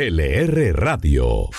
LR Radio.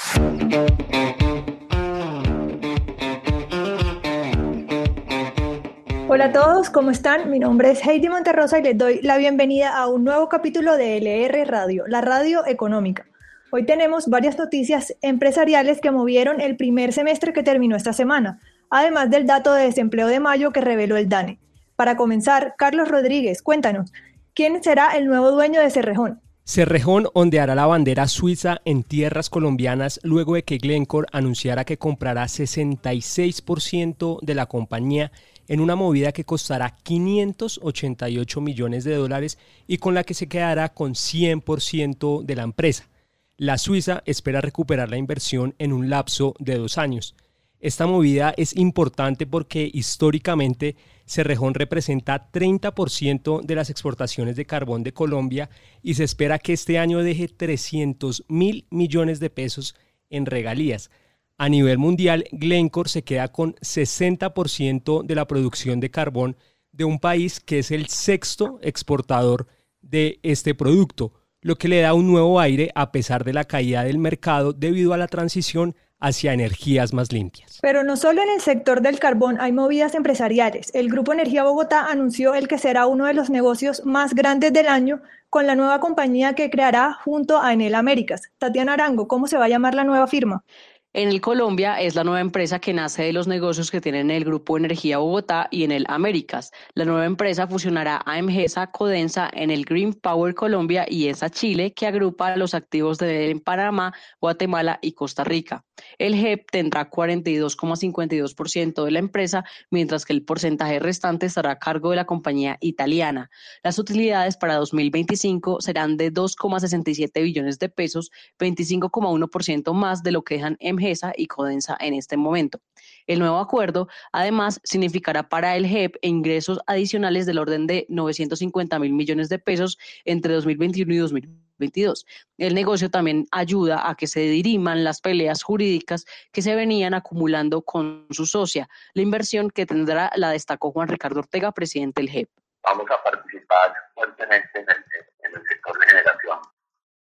Hola a todos, ¿cómo están? Mi nombre es Heidi Monterrosa y les doy la bienvenida a un nuevo capítulo de LR Radio, la radio económica. Hoy tenemos varias noticias empresariales que movieron el primer semestre que terminó esta semana, además del dato de desempleo de mayo que reveló el DANE. Para comenzar, Carlos Rodríguez, cuéntanos, ¿quién será el nuevo dueño de Cerrejón? Cerrejón ondeará la bandera suiza en tierras colombianas luego de que Glencore anunciara que comprará 66% de la compañía en una movida que costará 588 millones de dólares y con la que se quedará con 100% de la empresa. La Suiza espera recuperar la inversión en un lapso de dos años. Esta movida es importante porque históricamente Cerrejón representa 30% de las exportaciones de carbón de Colombia y se espera que este año deje 300 mil millones de pesos en regalías. A nivel mundial, Glencore se queda con 60% de la producción de carbón de un país que es el sexto exportador de este producto, lo que le da un nuevo aire a pesar de la caída del mercado debido a la transición hacia energías más limpias. Pero no solo en el sector del carbón hay movidas empresariales. El Grupo Energía Bogotá anunció el que será uno de los negocios más grandes del año con la nueva compañía que creará junto a Enel Américas. Tatiana Arango, ¿cómo se va a llamar la nueva firma? En el Colombia es la nueva empresa que nace de los negocios que tienen el Grupo Energía Bogotá y en el Américas. La nueva empresa fusionará a Emgesa Codensa en el Green Power Colombia y ESA Chile, que agrupa los activos de en Panamá, Guatemala y Costa Rica. El GEP tendrá 42,52% de la empresa, mientras que el porcentaje restante estará a cargo de la compañía italiana. Las utilidades para 2025 serán de 2,67 billones de pesos, 25,1% más de lo que dejan en y Codensa en este momento. El nuevo acuerdo, además, significará para el GEP ingresos adicionales del orden de 950 mil millones de pesos entre 2021 y 2022. El negocio también ayuda a que se diriman las peleas jurídicas que se venían acumulando con su socia. La inversión que tendrá la destacó Juan Ricardo Ortega, presidente del GEP. Vamos a participar fuertemente en el, en el sector de generación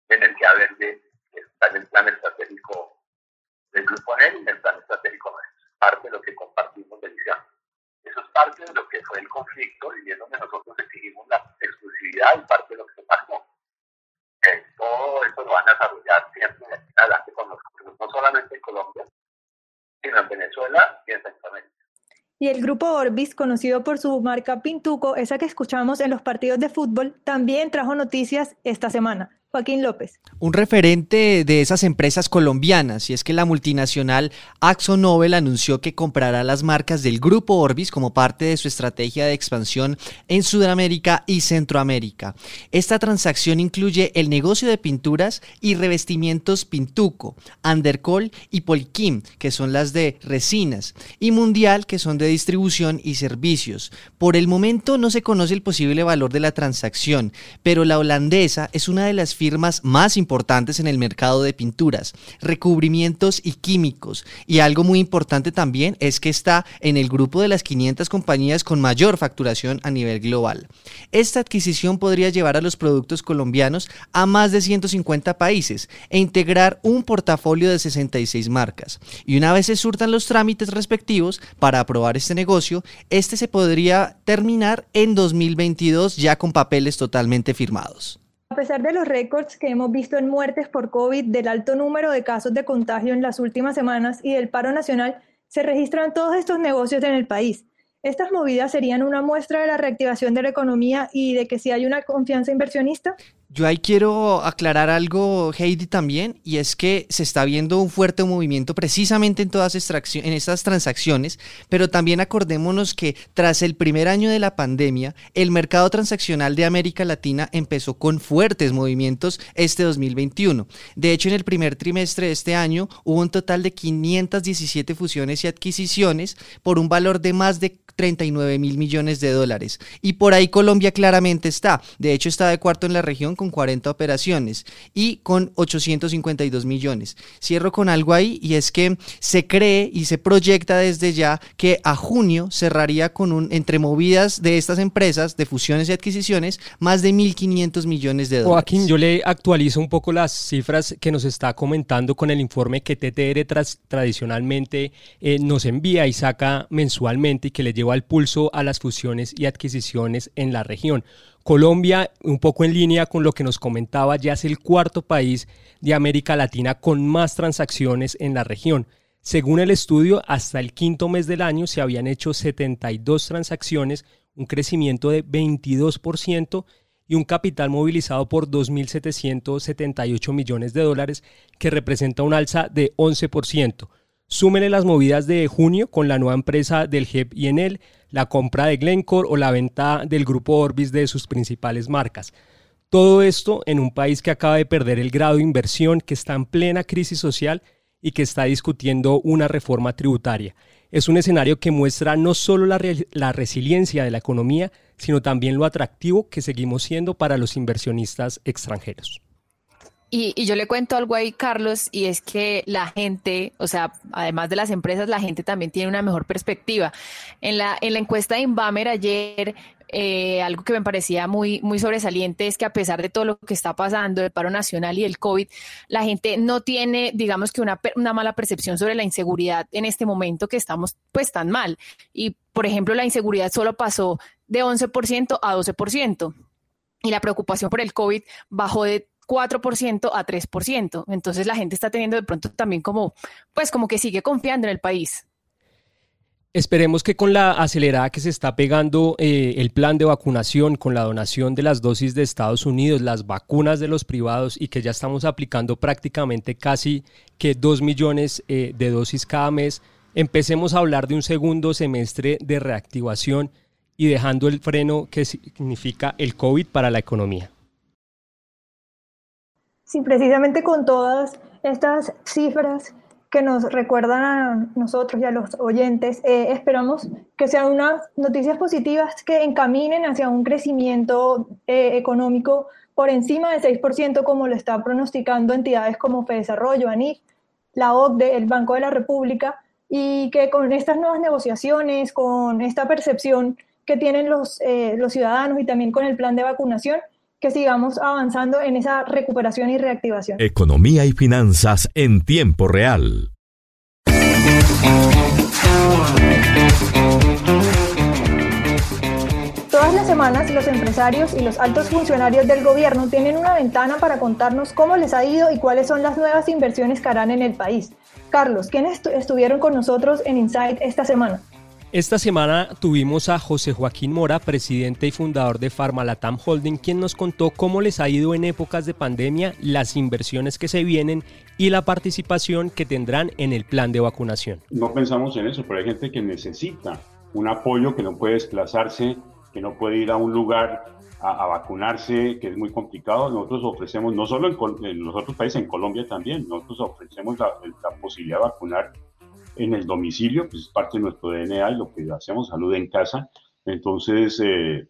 de energía verde, que está en el plan estratégico del Grupo ANEL y el plan estratégico nuestro. Parte de lo que compartimos de visión. Eso es parte de lo que fue el conflicto y es donde nosotros exigimos la exclusividad y parte de lo que se pasó. Eh, todo eso lo van a desarrollar siempre adelante con nosotros, no solamente en Colombia, sino en Venezuela y en Centroamérica. Y el grupo Orbis, conocido por su marca Pintuco, esa que escuchamos en los partidos de fútbol, también trajo noticias esta semana. Joaquín López. Un referente de esas empresas colombianas, y es que la multinacional Axo Nobel anunció que comprará las marcas del grupo Orbis como parte de su estrategia de expansión en Sudamérica y Centroamérica. Esta transacción incluye el negocio de pinturas y revestimientos Pintuco, Undercol y Polkim, que son las de resinas, y Mundial, que son de distribución y servicios. Por el momento no se conoce el posible valor de la transacción, pero la holandesa es una de las firmas más importantes en el mercado de pinturas, recubrimientos y químicos. Y algo muy importante también es que está en el grupo de las 500 compañías con mayor facturación a nivel global. Esta adquisición podría llevar a los productos colombianos a más de 150 países e integrar un portafolio de 66 marcas. Y una vez se surtan los trámites respectivos para aprobar este negocio, este se podría terminar en 2022 ya con papeles totalmente firmados. A pesar de los récords que hemos visto en muertes por COVID, del alto número de casos de contagio en las últimas semanas y del paro nacional, se registran todos estos negocios en el país. ¿Estas movidas serían una muestra de la reactivación de la economía y de que si hay una confianza inversionista? Yo ahí quiero aclarar algo, Heidi, también, y es que se está viendo un fuerte movimiento precisamente en todas en estas transacciones, pero también acordémonos que tras el primer año de la pandemia, el mercado transaccional de América Latina empezó con fuertes movimientos este 2021. De hecho, en el primer trimestre de este año hubo un total de 517 fusiones y adquisiciones por un valor de más de 39 mil millones de dólares. Y por ahí Colombia claramente está. De hecho, está de cuarto en la región con 40 operaciones y con 852 millones. Cierro con algo ahí y es que se cree y se proyecta desde ya que a junio cerraría con un, entre movidas de estas empresas de fusiones y adquisiciones, más de 1.500 millones de dólares. Joaquín, yo le actualizo un poco las cifras que nos está comentando con el informe que TTR tradicionalmente eh, nos envía y saca mensualmente y que le lleva el pulso a las fusiones y adquisiciones en la región. Colombia, un poco en línea con lo que nos comentaba, ya es el cuarto país de América Latina con más transacciones en la región. Según el estudio, hasta el quinto mes del año se habían hecho 72 transacciones, un crecimiento de 22% y un capital movilizado por 2.778 millones de dólares, que representa un alza de 11%. Súmele las movidas de junio con la nueva empresa del GEP y Enel, la compra de Glencore o la venta del grupo Orbis de sus principales marcas. Todo esto en un país que acaba de perder el grado de inversión, que está en plena crisis social y que está discutiendo una reforma tributaria. Es un escenario que muestra no solo la, la, resiliencia de la economía, sino también lo atractivo que seguimos siendo para los inversionistas extranjeros. Y, yo le cuento algo ahí, Carlos, y es que la gente, o sea, además de las empresas, la gente también tiene una mejor perspectiva. En la, en la encuesta de Inbamer ayer, eh, algo que me parecía muy, muy sobresaliente es que a pesar de todo lo que está pasando, el paro nacional y el COVID, la gente no tiene, digamos que una, una mala percepción sobre la inseguridad en este momento que estamos pues tan mal. Y, por ejemplo, la inseguridad solo pasó de 11% a 12%. Y la preocupación por el COVID bajó de 4% a 3%. Entonces la gente está teniendo de pronto también como, pues como que sigue confiando en el país. Esperemos que con la acelerada que se está pegando eh, el plan de vacunación, con la donación de las dosis de Estados Unidos, las vacunas de los privados y que ya estamos aplicando prácticamente casi que 2 millones eh, de dosis cada mes, empecemos a hablar de un segundo semestre de reactivación y dejando el freno que significa el COVID para la economía. Sí, precisamente con todas estas cifras que nos recuerdan a nosotros y a los oyentes, eh, esperamos que sean unas noticias positivas que encaminen hacia un crecimiento eh, económico por encima del 6%, como lo está pronosticando entidades como FEDesarrollo, ANIF, la OCDE, el Banco de la República, y que con estas nuevas negociaciones, con esta percepción que tienen los, eh, los ciudadanos y también con el plan de vacunación, que sigamos avanzando en esa recuperación y reactivación. Economía y finanzas en tiempo real. Todas las semanas los empresarios y los altos funcionarios del gobierno tienen una ventana para contarnos cómo les ha ido y cuáles son las nuevas inversiones que harán en el país. Carlos, ¿quiénes estuvieron con nosotros en Insight esta semana? Esta semana tuvimos a José Joaquín Mora, presidente y fundador de Farmalatam Holding, quien nos contó cómo les ha ido en épocas de pandemia, las inversiones que se vienen y la participación que tendrán en el plan de vacunación. No pensamos en eso, pero hay gente que necesita un apoyo, que no puede desplazarse, que no puede ir a un lugar a, vacunarse, que es muy complicado. Nosotros ofrecemos, no solo en, los otros países, en Colombia también, nosotros ofrecemos la, la posibilidad de vacunar en el domicilio, pues es parte de nuestro DNA y lo que hacemos, salud en casa. Entonces, eh,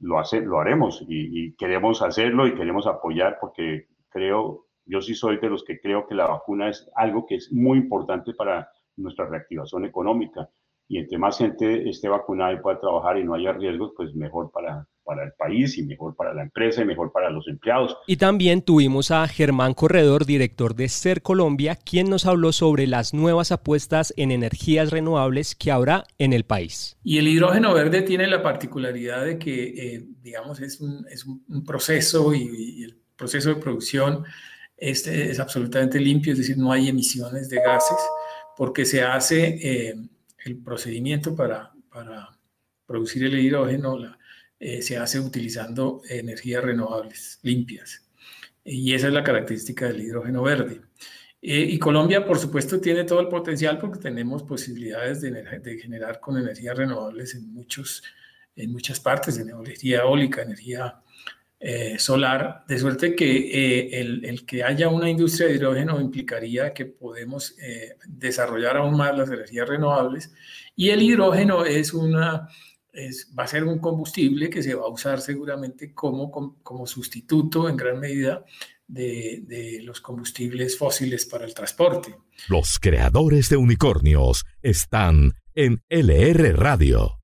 lo, hace, lo haremos y, queremos hacerlo y queremos apoyar porque creo, yo sí soy de los que creo que la vacuna es algo que es muy importante para nuestra reactivación económica. Y entre más gente esté vacunada y pueda trabajar y no haya riesgos, pues mejor para, para el país y mejor para la empresa y mejor para los empleados. Y también tuvimos a Germán Corredor, director de Ser Colombia, quien nos habló sobre las nuevas apuestas en energías renovables que habrá en el país. Y el hidrógeno verde tiene la particularidad de que, eh, digamos, es un, es un proceso y, el proceso de producción este es absolutamente limpio, es decir, no hay emisiones de gases, porque se hace eh, el procedimiento para, para producir el hidrógeno, la, eh, se hace utilizando energías renovables limpias. Y esa es la característica del hidrógeno verde. Eh, y Colombia, por supuesto, tiene todo el potencial porque tenemos posibilidades de, generar con energías renovables en, muchos, en muchas partes, energía eólica, energía eh, solar, de suerte que el, el, que haya una industria de hidrógeno implicaría que podemos desarrollar aún más las energías renovables. Y el hidrógeno es una es, va a ser un combustible que se va a usar seguramente como, como, sustituto en gran medida de, de, los combustibles fósiles para el transporte. Los creadores de unicornios están en LR Radio.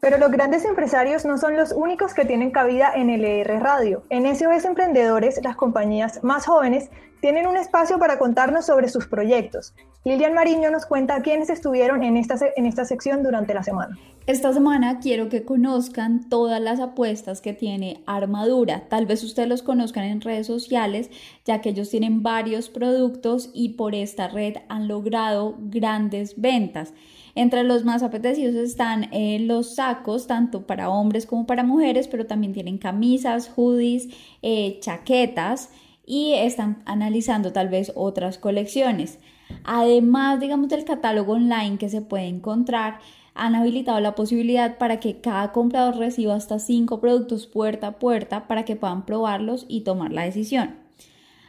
Pero los grandes empresarios no son los únicos que tienen cabida en LR Radio. En SOS Emprendedores, las compañías más jóvenes tienen un espacio para contarnos sobre sus proyectos. Lilian Mariño nos cuenta quiénes estuvieron en esta, en esta sección durante la semana. Esta semana quiero que conozcan todas las apuestas que tiene Armadura. Tal vez ustedes los conozcan en redes sociales, ya que ellos tienen varios productos y por esta red han logrado grandes ventas. Entre los más apetecidos están eh, los sacos, tanto para hombres como para mujeres, pero también tienen camisas, hoodies, eh, chaquetas y están analizando tal vez otras colecciones. Además, digamos, del catálogo online que se puede encontrar, han habilitado la posibilidad para que cada comprador reciba hasta cinco productos puerta a puerta para que puedan probarlos y tomar la decisión.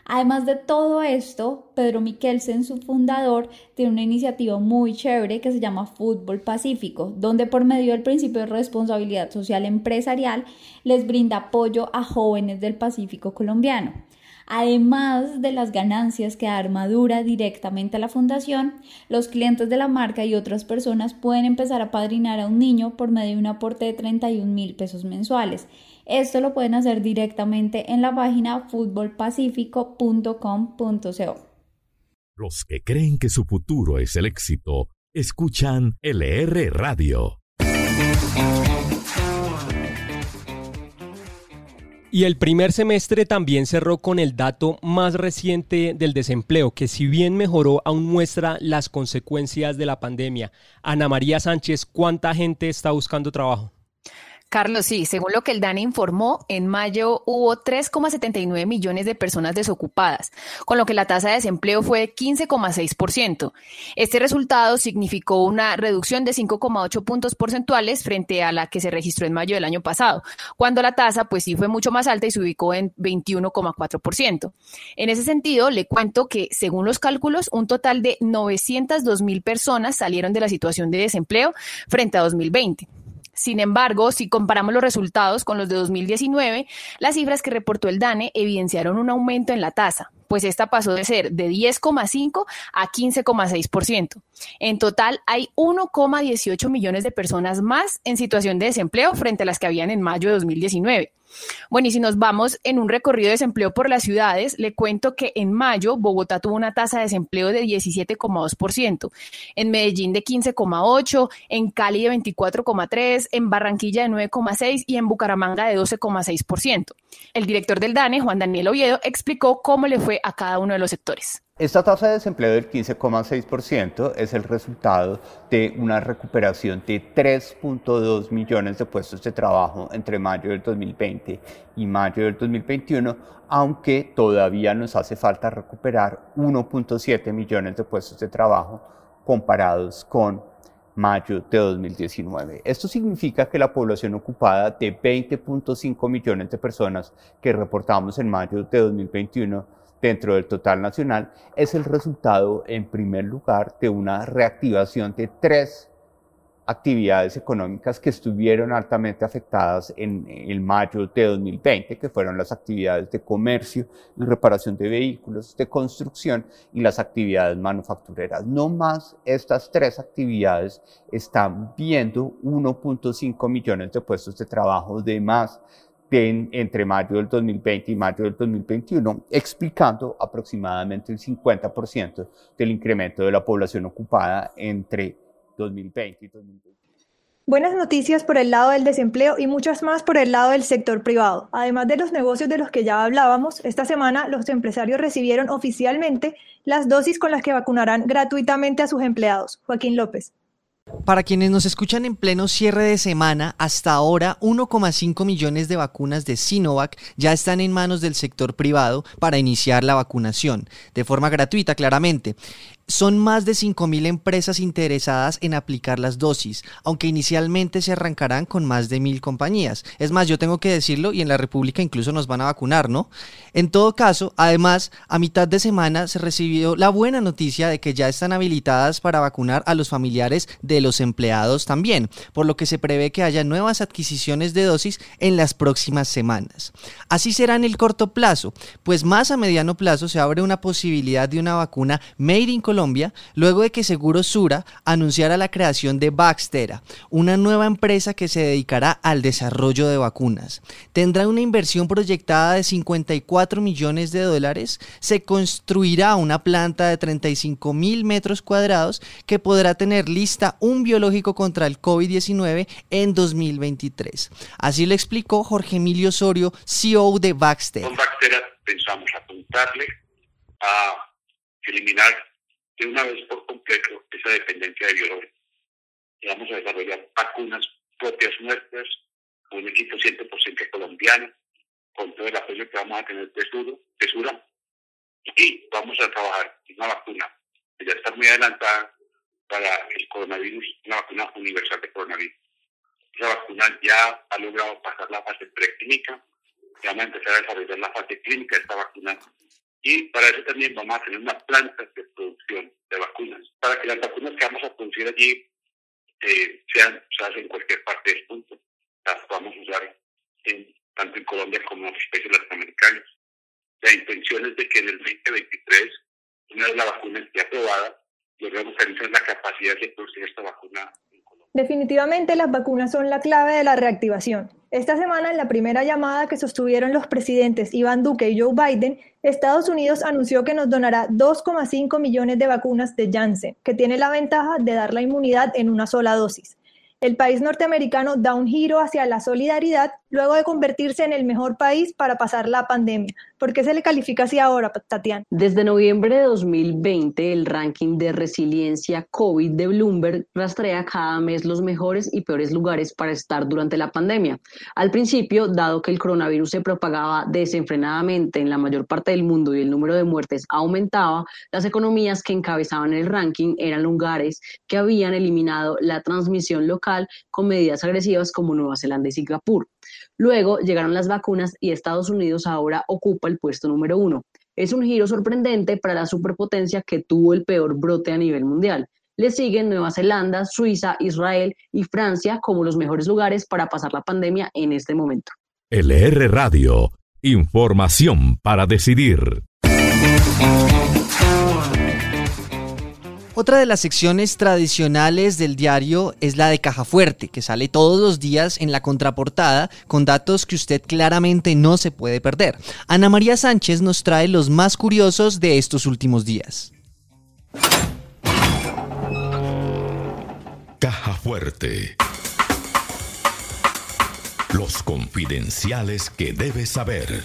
Además de todo esto, Pedro Miquelsen, su fundador, tiene una iniciativa muy chévere que se llama Fútbol Pacífico, donde por medio del principio de responsabilidad social empresarial les brinda apoyo a jóvenes del Pacífico colombiano. Además de las ganancias que da Armadura directamente a la fundación, los clientes de la marca y otras personas pueden empezar a padrinar a un niño por medio de un aporte de 31 mil pesos mensuales. Esto lo pueden hacer directamente en la página futbolpacifico.com.co. Los que creen que su futuro es el éxito, escuchan LR Radio. Y el primer semestre también cerró con el dato más reciente del desempleo, que si bien mejoró, aún muestra las consecuencias de la pandemia. Ana María Sánchez, ¿cuánta gente está buscando trabajo? Carlos, sí, según lo que el DANE informó, en mayo hubo 3,79 millones de personas desocupadas, con lo que la tasa de desempleo fue de 15,6%. Este resultado significó una reducción de 5,8 puntos porcentuales frente a la que se registró en mayo del año pasado, cuando la tasa pues sí fue mucho más alta y se ubicó en 21,4%. En ese sentido, le cuento que según los cálculos, un total de 902 mil personas salieron de la situación de desempleo frente a 2020. Sin embargo, si comparamos los resultados con los de 2019, las cifras que reportó el DANE evidenciaron un aumento en la tasa, pues esta pasó de ser de 10,5 a 15,6%. En total, hay 1,18 millones de personas más en situación de desempleo frente a las que habían en mayo de 2019. Bueno, y si nos vamos en un recorrido de desempleo por las ciudades, le cuento que en mayo Bogotá tuvo una tasa de desempleo de 17,2%, en Medellín de 15,8%, en Cali de 24,3%, en Barranquilla de 9,6% y en Bucaramanga de 12,6%. El director del DANE, Juan Daniel Oviedo, explicó cómo le fue a cada uno de los sectores. Esta tasa de desempleo del 15,6% es el resultado de una recuperación de 3.2 millones de puestos de trabajo entre mayo del 2020 y mayo del 2021, aunque todavía nos hace falta recuperar 1.7 millones de puestos de trabajo comparados con mayo de 2019. Esto significa que la población ocupada de 20.5 millones de personas que reportamos en mayo de 2021 dentro del total nacional es el resultado, en primer lugar, de una reactivación de tres actividades económicas que estuvieron altamente afectadas en el mayo de 2020, que fueron las actividades de comercio y reparación de vehículos, de construcción y las actividades manufactureras. No más estas tres actividades están viendo 1.5 millones de puestos de trabajo de más entre mayo del 2020 y mayo del 2021, explicando aproximadamente el 50% del incremento de la población ocupada entre 2020 y 2021. Buenas noticias por el lado del desempleo y muchas más por el lado del sector privado. Además de los negocios de los que ya hablábamos, esta semana los empresarios recibieron oficialmente las dosis con las que vacunarán gratuitamente a sus empleados. Joaquín López. Para quienes nos escuchan en pleno cierre de semana, hasta ahora 1,5 millones de vacunas de Sinovac ya están en manos del sector privado para iniciar la vacunación, de forma gratuita claramente. Son más de 5.000 empresas interesadas en aplicar las dosis, aunque inicialmente se arrancarán con más de 1.000 compañías. Es más, yo tengo que decirlo y en la República incluso nos van a vacunar, ¿no? En todo caso, además, a mitad de semana se recibió la buena noticia de que ya están habilitadas para vacunar a los familiares de los empleados también, por lo que se prevé que haya nuevas adquisiciones de dosis en las próximas semanas. Así será en el corto plazo, pues más a mediano plazo se abre una posibilidad de una vacuna made in Colombia luego de que Seguro Sura anunciara la creación de Baxtera, una nueva empresa que se dedicará al desarrollo de vacunas. Tendrá una inversión proyectada de 54 millones de dólares, se construirá una planta de 35 mil metros cuadrados que podrá tener lista un biológico contra el COVID-19 en 2023. Así lo explicó Jorge Emilio Osorio, CEO de Baxter. Con Baxter pensamos apuntarle a eliminar de una vez por completo esa dependencia de biológicos. Y vamos a desarrollar vacunas propias nuestras, un equipo 100% colombiano, con todo el apoyo que vamos a tener de, Sura, y vamos a trabajar una vacuna que ya está muy adelantada para el coronavirus, una vacuna universal de coronavirus. Esa vacuna ya ha logrado pasar la fase preclínica, ya vamos a empezar a desarrollar la fase clínica de esta vacuna y para eso también vamos a tener una planta de producción de vacunas, para que las vacunas que vamos a producir allí eh, sean usadas en cualquier parte del mundo, las podamos usar en, tanto en Colombia como en otros países latinoamericanos. La intención es de que en el 2023, una vez la vacuna esté aprobada, logremos tener la capacidad de producir esta vacuna Definitivamente las vacunas son la clave de la reactivación. Esta semana, en la primera llamada que sostuvieron los presidentes Iván Duque y Joe Biden, Estados Unidos anunció que nos donará 2,5 millones de vacunas de Janssen, que tiene la ventaja de dar la inmunidad en una sola dosis. El país norteamericano da un giro hacia la solidaridad luego de convertirse en el mejor país para pasar la pandemia. ¿Por qué se le califica así ahora, Tatiana? Desde noviembre de 2020, el ranking de resiliencia COVID de Bloomberg rastrea cada mes los mejores y peores lugares para estar durante la pandemia. Al principio, dado que el coronavirus se propagaba desenfrenadamente en la mayor parte del mundo y el número de muertes aumentaba, las economías que encabezaban el ranking eran lugares que habían eliminado la transmisión local con medidas agresivas como Nueva Zelanda y Singapur. Luego llegaron las vacunas y Estados Unidos ahora ocupa el puesto número uno. Es un giro sorprendente para la superpotencia que tuvo el peor brote a nivel mundial. Le siguen Nueva Zelanda, Suiza, Israel y Francia como los mejores lugares para pasar la pandemia en este momento. LR Radio, información para decidir. Otra de las secciones tradicionales del diario es la de Caja Fuerte, que sale todos los días en la contraportada con datos que usted claramente no se puede perder. Ana María Sánchez nos trae los más curiosos de estos últimos días. Caja Fuerte. Los confidenciales que debes saber.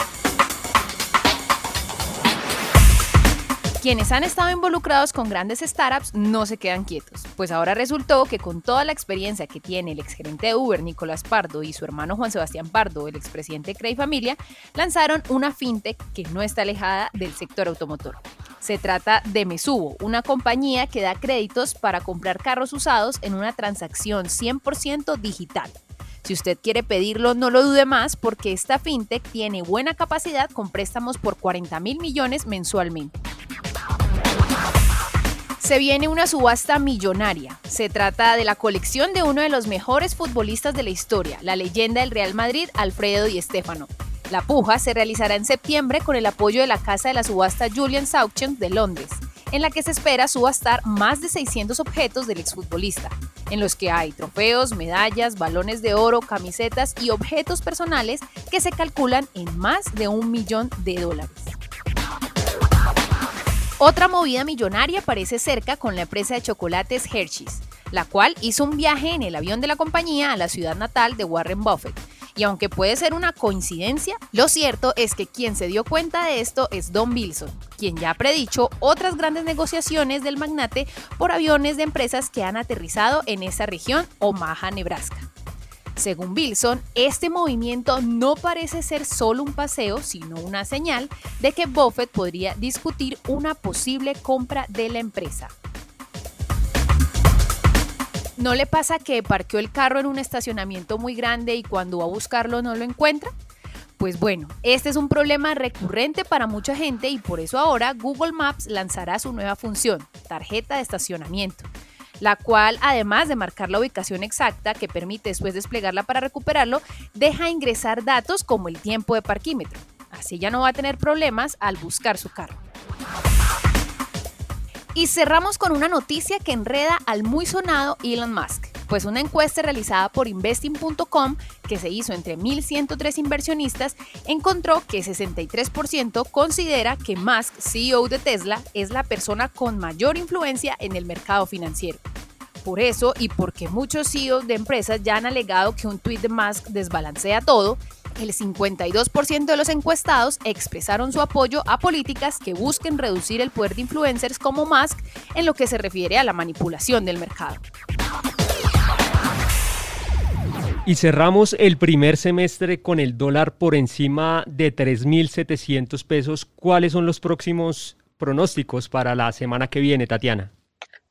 Quienes han estado involucrados con grandes startups no se quedan quietos, pues ahora resultó que con toda la experiencia que tiene el exgerente de Uber, Nicolás Pardo, y su hermano Juan Sebastián Pardo, el expresidente de Cray Familia, lanzaron una fintech que no está alejada del sector automotor. Se trata de Mesubo, una compañía que da créditos para comprar carros usados en una transacción 100% digital. Si usted quiere pedirlo, no lo dude más porque esta fintech tiene buena capacidad con préstamos por 40 mil millones mensualmente. Se viene una subasta millonaria. Se trata de la colección de uno de los mejores futbolistas de la historia, la leyenda del Real Madrid, Alfredo Di Stéfano. La puja se realizará en septiembre con el apoyo de la casa de la subasta Julian Auction de Londres, en la que se espera subastar más de 600 objetos del exfutbolista, en los que hay trofeos, medallas, balones de oro, camisetas y objetos personales que se calculan en más de un millón de dólares. Otra movida millonaria parece cerca con la empresa de chocolates Hershey's, la cual hizo un viaje en el avión de la compañía a la ciudad natal de Warren Buffett. Y aunque puede ser una coincidencia, lo cierto es que quien se dio cuenta de esto es Don Wilson, quien ya ha predicho otras grandes negociaciones del magnate por aviones de empresas que han aterrizado en esa región, Omaha, Nebraska. Según Wilson, este movimiento no parece ser solo un paseo, sino una señal de que Buffett podría discutir una posible compra de la empresa. ¿No le pasa que parqueó el carro en un estacionamiento muy grande y cuando va a buscarlo no lo encuentra? Pues bueno, este es un problema recurrente para mucha gente y por eso ahora Google Maps lanzará su nueva función, tarjeta de estacionamiento la cual, además de marcar la ubicación exacta que permite después desplegarla para recuperarlo, deja ingresar datos como el tiempo de parquímetro. Así ya no va a tener problemas al buscar su carro. Y cerramos con una noticia que enreda al muy sonado Elon Musk, pues una encuesta realizada por investing.com que se hizo entre 1.103 inversionistas encontró que 63% considera que Musk, CEO de Tesla, es la persona con mayor influencia en el mercado financiero. Por eso y porque muchos CEOs de empresas ya han alegado que un tweet de Musk desbalancea todo, el 52% de los encuestados expresaron su apoyo a políticas que busquen reducir el poder de influencers como Musk en lo que se refiere a la manipulación del mercado. Y cerramos el primer semestre con el dólar por encima de 3.700 pesos. ¿Cuáles son los próximos pronósticos para la semana que viene, Tatiana?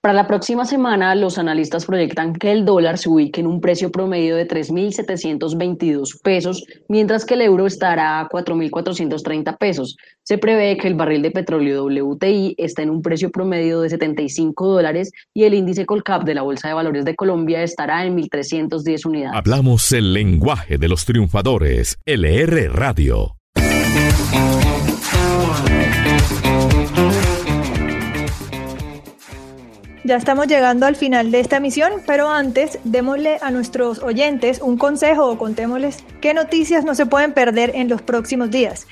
Para la próxima semana, los analistas proyectan que el dólar se ubique en un precio promedio de 3.722 pesos, mientras que el euro estará a 4.430 pesos. Se prevé que el barril de petróleo WTI está en un precio promedio de 75 dólares y el índice Colcap de la Bolsa de Valores de Colombia estará en 1.310 unidades. Hablamos el lenguaje de los triunfadores. LR Radio. Ya estamos llegando al final de esta emisión, pero antes démosle a nuestros oyentes un consejo o contémosles qué noticias no se pueden perder en los próximos días.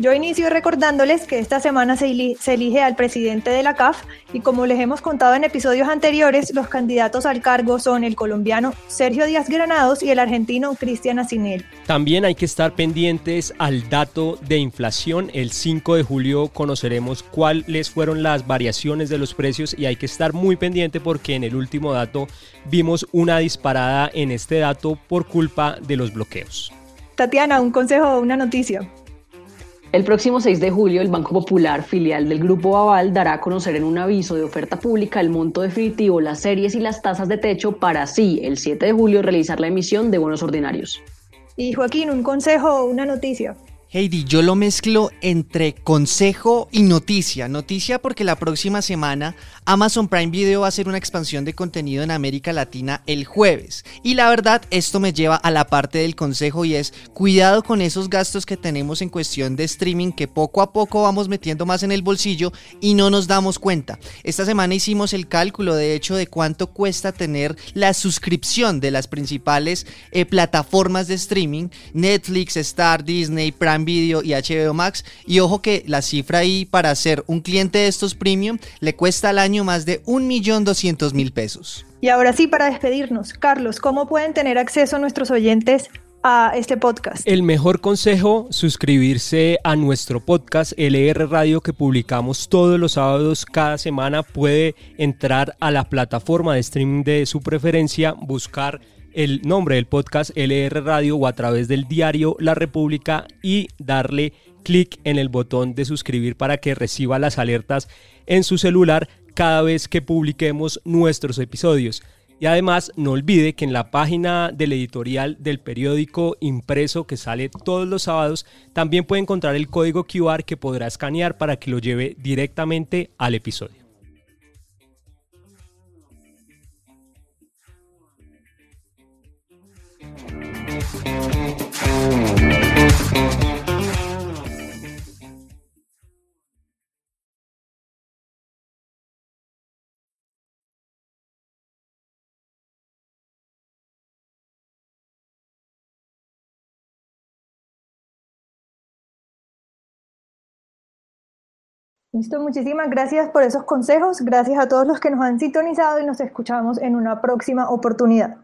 Yo inicio recordándoles que esta semana se, elige al presidente de la CAF y como les hemos contado en episodios anteriores, los candidatos al cargo son el colombiano Sergio Díaz Granados y el argentino Cristian Asinel. También hay que estar pendientes al dato de inflación. El 5 de julio conoceremos cuáles fueron las variaciones de los precios y hay que estar muy pendiente porque en el último dato vimos una disparada en este dato por culpa de los bloqueos. Tatiana, un consejo o una noticia. El próximo 6 de julio, el Banco Popular, filial del Grupo Aval, dará a conocer en un aviso de oferta pública el monto definitivo, las series y las tasas de techo para así, el 7 de julio, realizar la emisión de bonos ordinarios. Y Joaquín, un consejo o una noticia. Heidi, yo lo mezclo entre consejo y noticia. Noticia porque la próxima semana Amazon Prime Video va a hacer una expansión de contenido en América Latina el jueves. Y la verdad, esto me lleva a la parte del consejo y es cuidado con esos gastos que tenemos en cuestión de streaming que poco a poco vamos metiendo más en el bolsillo y no nos damos cuenta. Esta semana hicimos el cálculo de hecho de cuánto cuesta tener la suscripción de las principales eh, plataformas de streaming, Netflix, Star, Disney, Prime Video y HBO Max. Y ojo que la cifra ahí para ser un cliente de estos premium le cuesta al año más de 1.200.000 pesos. Y ahora sí, para despedirnos, Carlos, ¿cómo pueden tener acceso nuestros oyentes a este podcast? El mejor consejo, suscribirse a nuestro podcast LR Radio que publicamos todos los sábados cada semana. Puede entrar a la plataforma de streaming de su preferencia, buscar el nombre del podcast LR Radio o a través del diario La República y darle clic en el botón de suscribir para que reciba las alertas en su celular cada vez que publiquemos nuestros episodios. Y además no olvide que en la página del editorial del periódico impreso que sale todos los sábados también puede encontrar el código QR que podrá escanear para que lo lleve directamente al episodio. Listo, muchísimas gracias por esos consejos. Gracias a todos los que nos han sintonizado y nos escuchamos en una próxima oportunidad.